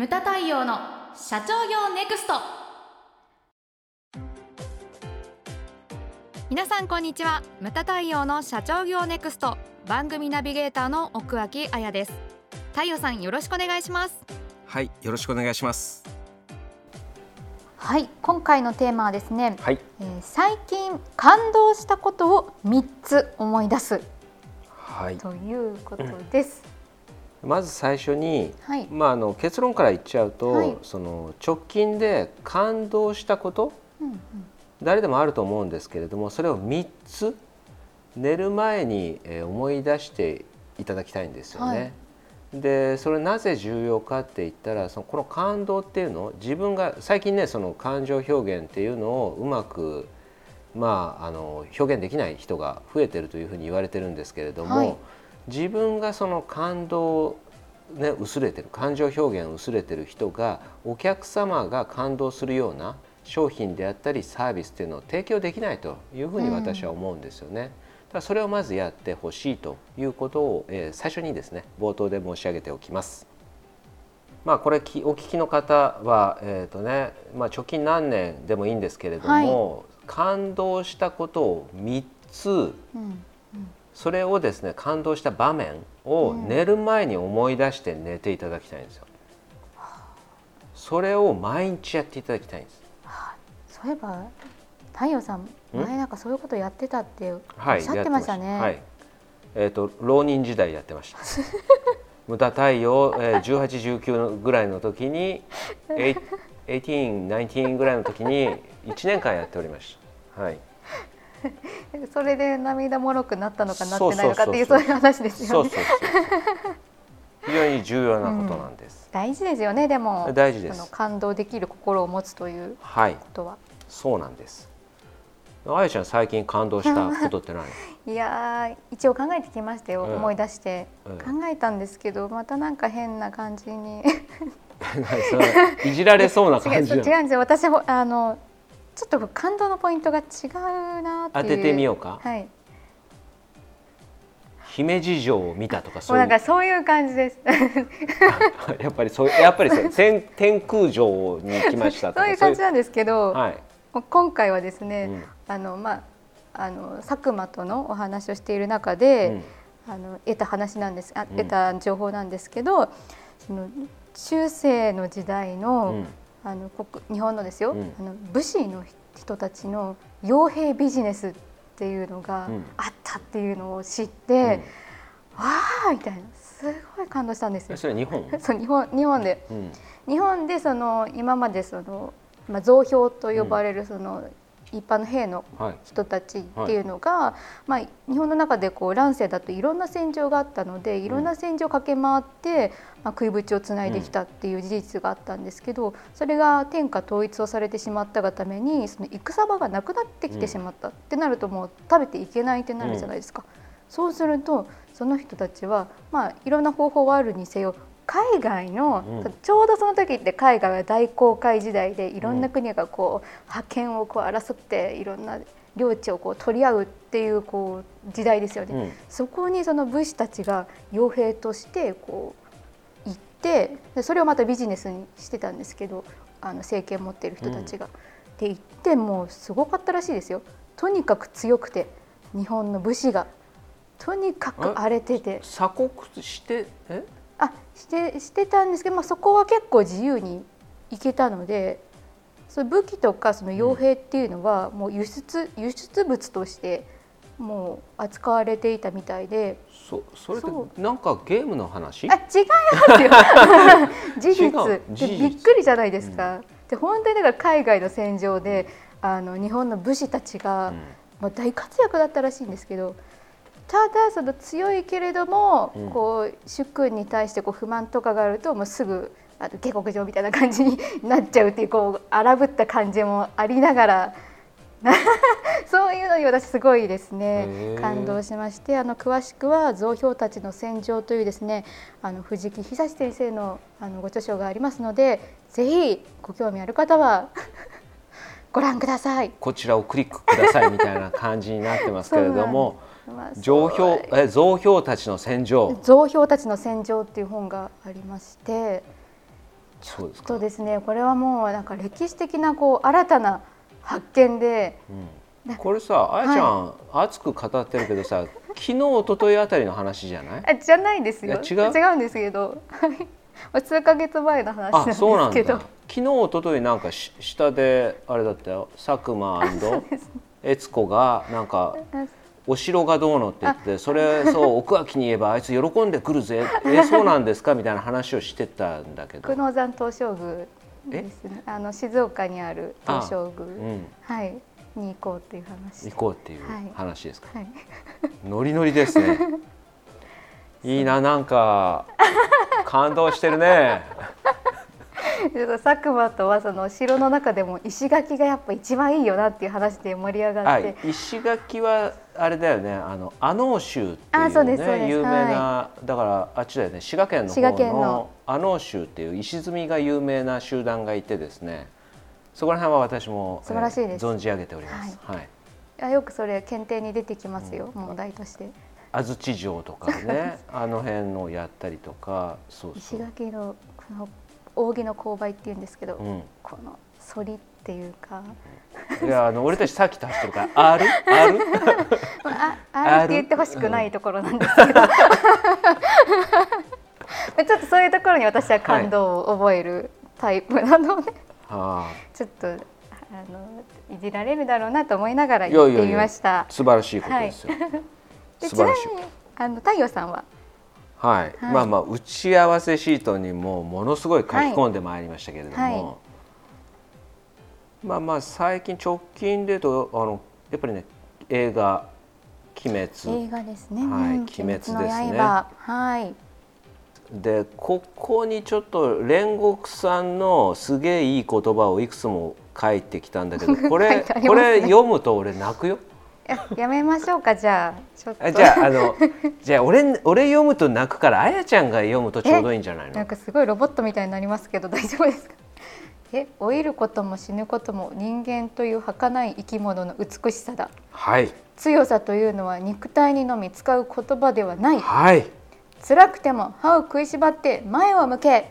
ムタ太陽の社長業ネクスト。皆さんこんにちは。ムタ太陽の社長業ネクスト。番組ナビゲーターの奥脇彩です。太陽さんよろしくお願いします。はいよろしくお願いします。はい今回のテーマはですね、はい、えー最近感動したことを3つ思い出す。はい、ということです、まず最初に、はい。まああの結論から言っちゃうと、はい。その直近で感動したことうんうん。誰でもあると思うんですけれどもそれを3つ寝る前にえー思い出していただきたいんですよね。でそれなぜ重要かって言ったらそのこの感動っていうのを自分が最近ねその感情表現っていうのをうまくまああの表現できない人が増えてるというふうに言われてるんですけれども、はい自分がその感動ね薄れてる感情表現薄れてる人がお客様が感動するような商品であったりサービスっていうのを提供できないというふうに私は思うんですよね。だからそれをまずやってほしいということを、えー最初にですね冒頭で申し上げておきます。まあこれきお聞きの方はえっ、とね、まあ直近何年でもいいんですけれども、感動したことを3つうんそれをですね感動した場面をうん寝る前に思い出して寝ていただきたいんですよ。それを毎日やっていただきたいんです。そういえば太陽さん前なんかそういうことやってたっておっはい、しゃってましたね、はい。えっ、と浪人時代やってました。無駄太陽、えー、18、19ぐらいの時に、えい18、19ぐらいの時に1年間やっておりました。はい。それで涙もろくなったのかなってないのかっていうそそういう話ですよね。非常に重要なことなんです。大事ですよねでも大事です。感動できる心を持つというはい。ことは。そうなんです。あやちゃん最近感動したことって何？いやー一応考えてきましたよ、うん。思い出して、うん。考えたんですけどまたなんか変な感じに。いじられそうな感じ違うんですよ私ほあのちょっと感動のポイントが違うなっていう。当ててみようか。はい。姫路城を見たとかもそうう。いうなんかそういう感じです。やっぱりそうやっぱりそう。天天空城に行きましたとかそういう感じなんですけど、はい。今回はですね、うん。あのまああの佐久間とのお話をしている中で、あの得た話なんです。あうん。得た情報なんですけど、その中世の時代うの,、んうんあの国日本のですよ、うんあの武士の人たちの傭兵ビジネスっていうのがうんあったっていうのを知って、わあみたいなすごい感動したんですよ うん。。それ日本？そう日本日本でうん日本でその今までその、まあ、増票と呼ばれるその、一般の兵のはい。人たちっていうのが、まあ、日本の中でこう乱世だといろんな戦場があったのでいろんな戦場を駆け回って、まあ、食いぶちをつないできたっていう事実があったんですけどそれが天下統一をされてしまったがためにその戦場がなくなってきてしまったってなるともう食べていけないってなるじゃないですか。そうするとその人たちは、まあ、いろんな方法はあるにせよ海外の、うんちょうどその時って海外は大航海時代でいろんな国がこう覇権をこう争っていろんな領地をこう取り合うっていうこう時代ですよね。うんそこにその武士たちが傭兵としてこう行ってでそれをまたビジネスにしてたんですけどあの政権を持っている人たちが。で行ってもうすごかったらしいですよ。とにかく強くて日本の武士がとにかく荒れてて鎖国してえ？あしてしてたんですけど、まあ、そこは結構自由に行けたのでそう武器とかその傭兵っていうのはもう輸出輸出物としてもう扱われていたみたいで。そそれってそなんかゲームの話？あ違いますよ。事実。違う。事で実。びっくりじゃないですか。で本当にだから海外の戦場であの日本の武士たちが、うん。まあ、大活躍だったらしいんですけどただその強いけれども、うん。こう主君に対してこう不満とかがあるともうすぐあの下克上みたいな感じになっちゃうっていうこう荒ぶった感じもありながら そういうのに私すごいですへねー感動しましてあの詳しくは「増票たちの戦場」というですねあの藤木久志先生のあのご著書がありますのでぜひご興味ある方は ご覧ください。こちらをクリックくださいみたいな感じになってますけれども まあ上票え増票たちの戦場。増票たちの戦場っていう本がありまして。そうですか。そうですねこれはもうなんか歴史的なこう新たな発見で。うん、これさあやちゃん、熱く語ってるけどさ 昨日一昨日あたりの話じゃない？あじゃないですよ。違う？違うんですけど。はい数ヶ月前の話なんあですそうなんだ。けど昨日一昨日なんかし下であれだったよ。佐久間 悦子がなんかお城がどうのって言ってそれそう奥脇に言えばあいつ喜んでくるぜ。えそうなんですか？みたいな話をしてたんだけど。久能山東照宮ですね。あの静岡にある東照う宮ん。はい。に行こうっていう話。行こうっていうはい。話ですか、はい。ノリノリですね。いいななんか感動してるね 佐久間とはその城の中でも石垣がやっぱ一番いいよなっていう話で盛り上がはい。って、石垣はあれだよね。あの阿能州ってあいうそうですそうです。ね有名な、だからあっちだよね。滋賀県の方の阿能州っていう石積みが有名な集団がいてですね。そこら辺は私も素晴らしいです。えー存じ上げております、はい。あよくそれ検定に出てきますよ、問題として。安土城とかね あの辺のやったりとか。そうそ石う、垣のこの扇の勾配っていうんですけど、うん、この反りっていうか。いやあの俺たちさっきと走ってるから「ある？ある？ああるって言ってほしくないところなんですけど。ちょっとそういうところに私は感動を覚えるタイプなので、はあ。ちょっとあのいじられるだろうなと思いながら言ってみました。素晴らしいことですよ、で素晴らしいちなみにあの太陽さんははい、はい。まあまあ打ち合わせシートにもものすごい書き込んでまいりましたけれども、はい。はいまあまあ最近直近でとあのやっぱりね映画「鬼滅。映画ですね。はいうん。鬼滅ですね。はい。」でここにちょっと煉獄さんのすげえいい言葉をいくつも書いてきたんだけど こ書れ、ね。これ読むと俺泣くよ。や やめましょうかじゃあちょっと。あじゃああの じゃあ俺俺読むと泣くからあやちゃんが読むとちょうどいいんじゃないの？なんかすごいロボットみたいになりますけど大丈夫ですか？え、老いることも死ぬことも人間という儚い生き物の美しさだ。はい強さというのは肉体にのみ使う言葉ではない。はい辛くても歯を食いしばって前を向け。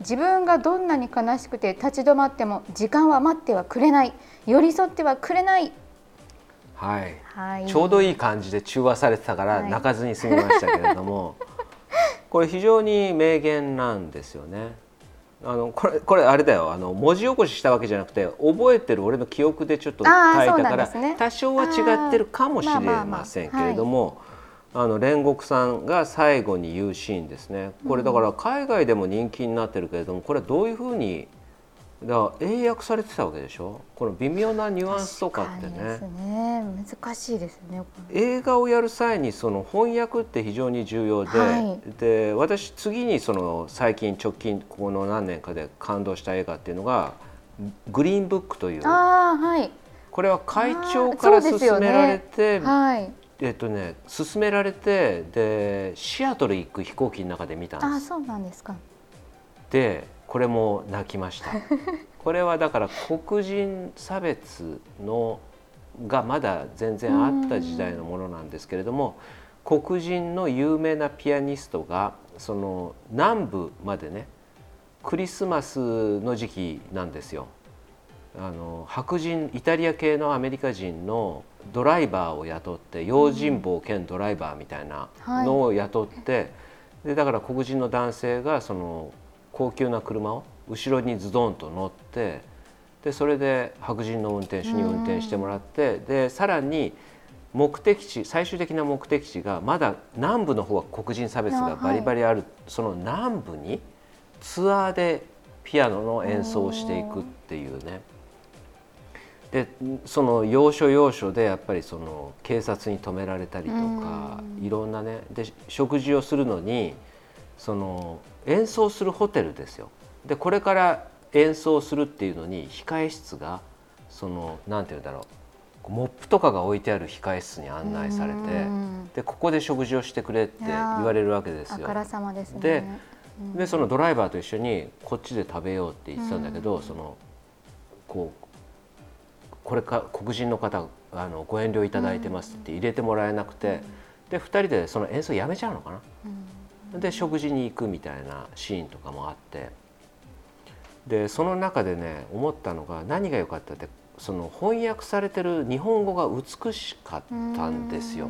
自分がどんなに悲しくて立ち止まっても時間は待ってはくれない。寄り添ってはくれない。はい。はい。ちょうどいい感じで中和されてたからはい。泣かずに済みましたけれども、これ非常に名言なんですよね。あのこれこれあれだよ。あの文字起こししたわけじゃなくて覚えてる俺の記憶でちょっと書いたから、ね。多少は違ってるかもしれませんけれども。あの煉獄さんが最後に言うシーンですね。これだから海外でも人気になってるけれどもこれはどういうふうにだから英訳されてたわけでしょ？この微妙なニュアンスとかってね。ね。難しいですね。映画をやる際にその翻訳って非常に重要で,、はい。で私次にその最近直近この何年かで感動した映画っていうのが「グリーンブック」という。ああはい。これは会長から勧められて、はい。えっとね勧められてでシアトル行く飛行機の中で見たんです。ああそうなんですか。でこれも泣きました。これはだから黒人差別のがまだ全然あった時代のものなんですけれども黒人の有名なピアニストがその南部までねクリスマスの時期なんですよ。あの白人イタリア系のアメリカ人のドライバーを雇って用心棒兼ドライバーみたいなのを雇って、でだから黒人の男性がその高級な車を後ろにズドンと乗ってでそれで白人の運転手に運転してもらってでさらに目的地最終的な目的地がまだ南部の方は黒人差別がバリバリある、その南部にツアーでピアノの演奏をしていくっていうね。でその要所要所でやっぱりその警察に止められたりとかいろんなねで食事をするのにその演奏するホテルですよ。でこれから演奏するっていうのに控え室がそのなんて言うんだろう。モップとかが置いてある控え室に案内されてうん。でここで食事をしてくれって言われるわけですよ。ですね。でそのドライバーと一緒にこっちで食べようって言ってたんだけど、そのこうこれか黒人の方あのご遠慮いただいてますって入れてもらえなくて、で2人でその演奏やめちゃうのかな、で食事に行くみたいなシーンとかもあってでその中でね思ったのが何が良かったってその翻訳されてる日本語が美しかったんですよ。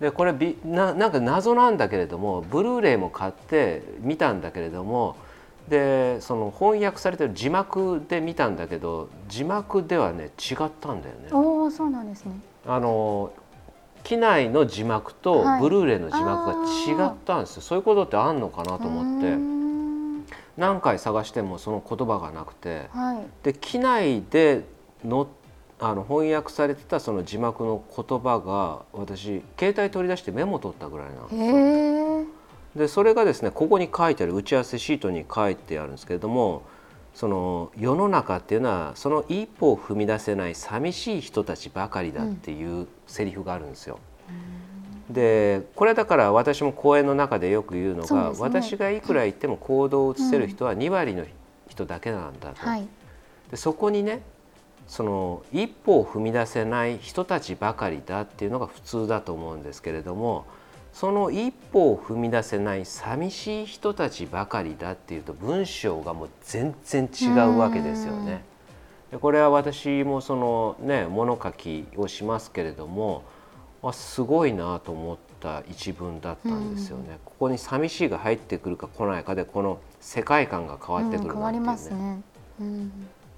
でこれびななんか謎なんだけれどもブルーレイも買って見たんだけれどもでその翻訳されてる字幕で見たんだけど字幕ではね違ったんだよね。おおそうなんですね。あの機内の字幕とブルーレイの字幕が違ったんですよ、はい、そういうことってあんのかなと思って。何回探してもその言葉がなくて、はい、で機内でのあの翻訳されてたその字幕の言葉が私携帯取り出してメモ取ったぐらいなんですよ。でそれがですねここに書いてある打ち合わせシートに書いてあるんですけれどもその世の中っていうのはその一歩を踏み出せない寂しい人たちばかりだっていうセリフがあるんですよ。うん、でこれだから私も講演の中でよく言うのが、ね、私がいくら言っても行動を移せる人は2割の人だけなんだと。はい、でそこにねその一歩を踏み出せない人たちばかりだっていうのが普通だと思うんですけれどもその一歩を踏み出せない寂しい人たちばかりだっていうと文章がもう全然違うわけですよね。でこれは私もそのね物書きをしますけれどもあすごいなと思った一文だったんですよね。ここに寂しいが入ってくるか来ないかでこの世界観が変わってくるなっていうね。うん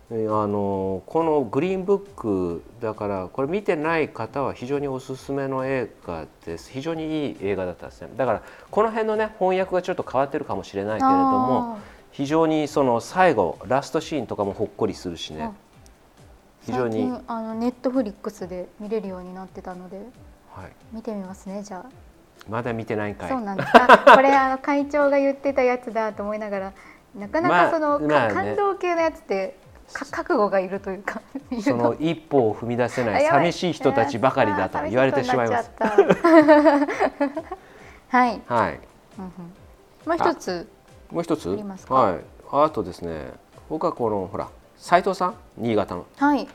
あのこのグリーンブックだからこれ見てない方は非常におすすめの映画です。非常にいい映画だったですね。だからこの辺のね翻訳がちょっと変わってるかもしれないけれども非常にその最後ラストシーンとかもほっこりするしね。非常にあのネットフリックスで見れるようになってたので、はい、見てみますねじゃあ。まだ見てないかい。そうなんですこれあの会長が言ってたやつだと思いながらなかなかその、まあまあね、感動系のやつって覚悟がいるというか その一歩を踏み出せない寂しい人たちばかりだと言われてしまいます。はい。はい。もう一つ。もう一つ？はい。あとですね、僕はこのほら斉藤さん、新潟の。はい。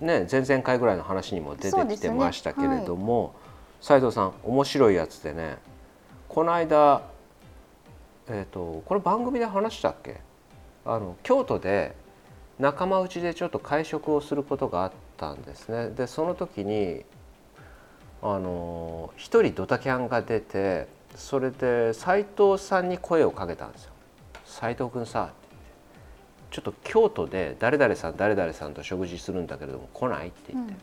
ね、前々回ぐらいの話にも出てきてましたけれども、斉、ねはい、藤さん面白いやつでね、この間えっ、ー、とこれ番組で話したっけ？あの京都で仲間内でちょっと会食をすることがあったんですねでその時にあの一人ドタキャンが出てそれで斎藤さんに声をかけたんですよ「斎藤君さ」ちょっと京都で誰々さん誰々さんと食事するんだけれども来ない?」って言って、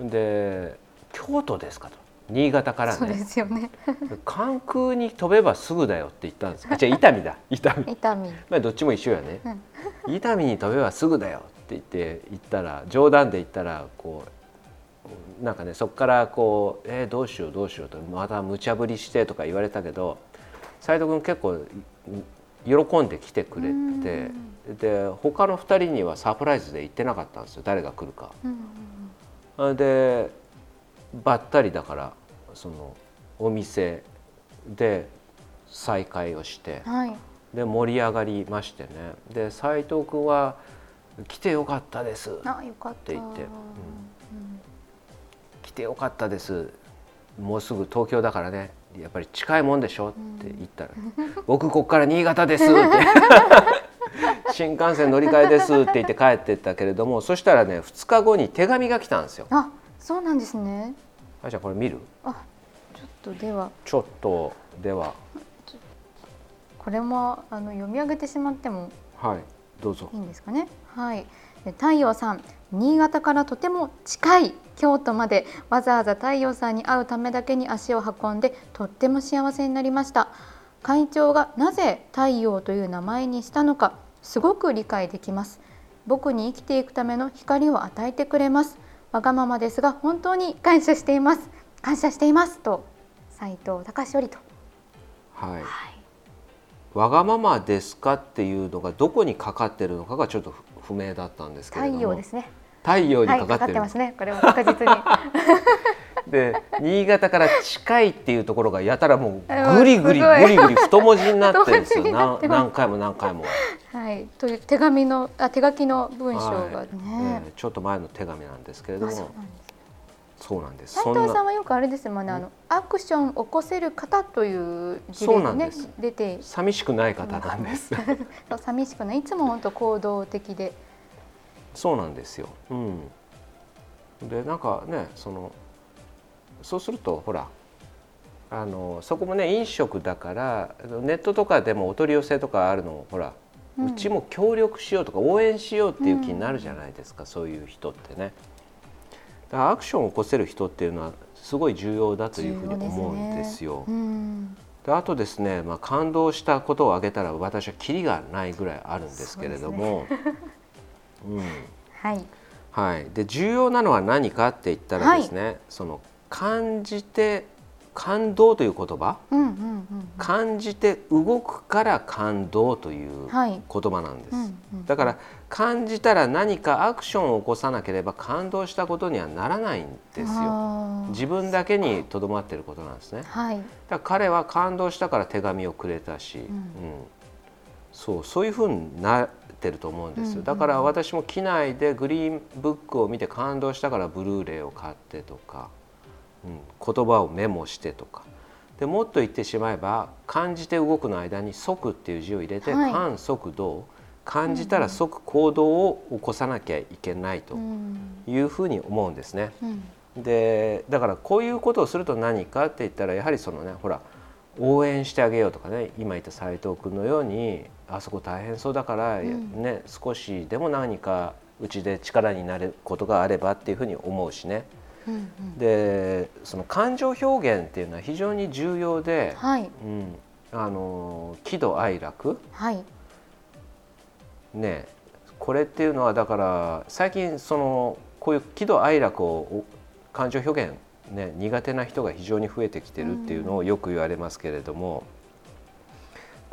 うん、で「京都ですか?」と新潟からね。そうですよね。関空に飛べばすぐだよって言ったんです。あじゃあ伊丹だ。伊丹。伊丹。まあどっちも一緒やね、うん、伊丹に飛べばすぐだよって言って言ったら冗談で言ったらこうなんかねそこからこう「えー、どうしようどうしよう」とまた無茶ぶりしてとか言われたけど斎藤君結構喜んで来てくれてで他の2人にはサプライズで言ってなかったんですよ。誰が来るか。でばったりだからそのお店で再会をして、はい、で盛り上がりましてね。で斉藤君は「来てよかったです」って言って「うん、来てよかったです。もうすぐ東京だからね。やっぱり近いもんでしょ」って言ったら「僕こっから新潟です」って。新幹線乗り換えです。って言って帰ってったけれどもそしたらね2日後に手紙が来たんですよ。あそうなんですね。あじゃあこれ見る？あちょっとでは。ちょっとでは。これもあの読み上げてしまってもはいどうぞ。いいんですかね？はい。太陽さん新潟からとても近い京都までわざわざ太陽さんに会うためだけに足を運んでとっても幸せになりました。会長がなぜ太陽という名前にしたのかすごく理解できます。僕に生きていくための光を与えてくれますわがままですが本当に感謝しています。感謝していますと斉藤隆よりと、はい、はい、わがままですかっていうのがどこにかかってるのかがちょっと不明だったんですけれども。太陽ですね。太陽にかかって,、はい、ってますね。これは確実に で新潟から近いっていうところがやたらもうぐりぐりぐりぐり太文字になってるんですよ。何何回も何回も。は。い、という手紙のあ手書きの文章がね、はい。えー、ちょっと前の手紙なんですけれども、そうなんです斉藤さんはよくあれですもんねあのアクション起こせる方という事例でね出て。寂しくない方なんです。寂しくない。いつも本当行動的で。そうなんですよ、うん、でなんかねそのそうするとほらあのそこもね飲食だからネットとかでもお取り寄せとかあるのほら、うん、うちも協力しようとか応援しようっていう気になるじゃないですか、うん、そういう人ってね。だからアクションを起こせる人っていうのはすごい重要だというふうに思うんですよ。で、ね。うん、あとですね、まあ、感動したことを挙げたら私はキリがないぐらいあるんですけれども。うん、はい、はい、で重要なのは何かって言ったらですね、はい、その感じて感動という言葉、うんうんうん、感じて動くから感動という言葉なんです、はいうんうん、だから感じたら何かアクションを起こさなければ感動したことにはならないんですよ。自分だけにとどまっていることなんですね、はい、だ彼は感動したから手紙をくれたし、うん、うん、そうそういうふうになってると思うんですよ。だから私も機内でグリーンブックを見て感動したからブルーレイを買ってとか。うん、言葉をメモしてとか。でもっと言ってしまえば感じて動くの間に「即」っていう字を入れて「感即動」感じたら即行動を起こさなきゃいけないというふうに思うんですね。でだからこういうことをすると何かって言ったらやはりそのねほら応援してあげようとかね今言った斎藤君のようにあそこ大変そうだからね、うん、少しでも何かうちで力になることがあればっていうふうに思うしね。うんうん、でその感情表現っていうのは非常に重要で、はい、うん、あの喜怒哀楽、はい、ね。これっていうのはだから最近そのこういう喜怒哀楽を感情表現ね苦手な人が非常に増えてきてるっていうのをよく言われますけれども。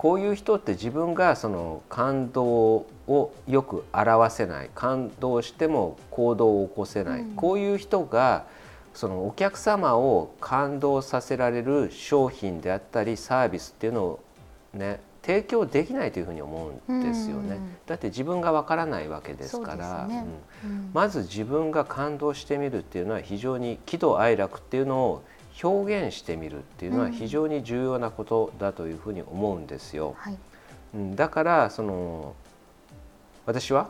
うんこういう人って自分がその感動をよく表せない感動しても行動を起こせない、うん、こういう人がそのお客様を感動させられる商品であったりサービスっていうのをね提供できないというふうに思うんですよね。だって自分がわからないわけですから、ね。うん、まず自分が感動してみるっていうのは非常に喜怒哀楽っていうのを表現してみるっていうのは非常に重要なことだというふうに思うんですよ。はい、だからその私は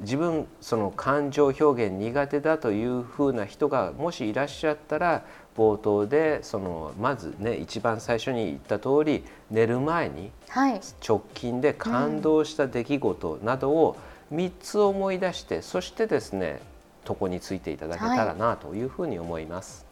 自分その感情表現苦手だというふうな人がもしいらっしゃったら冒頭でそのまずね一番最初に言った通り寝る前に直近で感動した出来事などを3つ思い出して、そしてですね床についていただけたらなというふうに思います。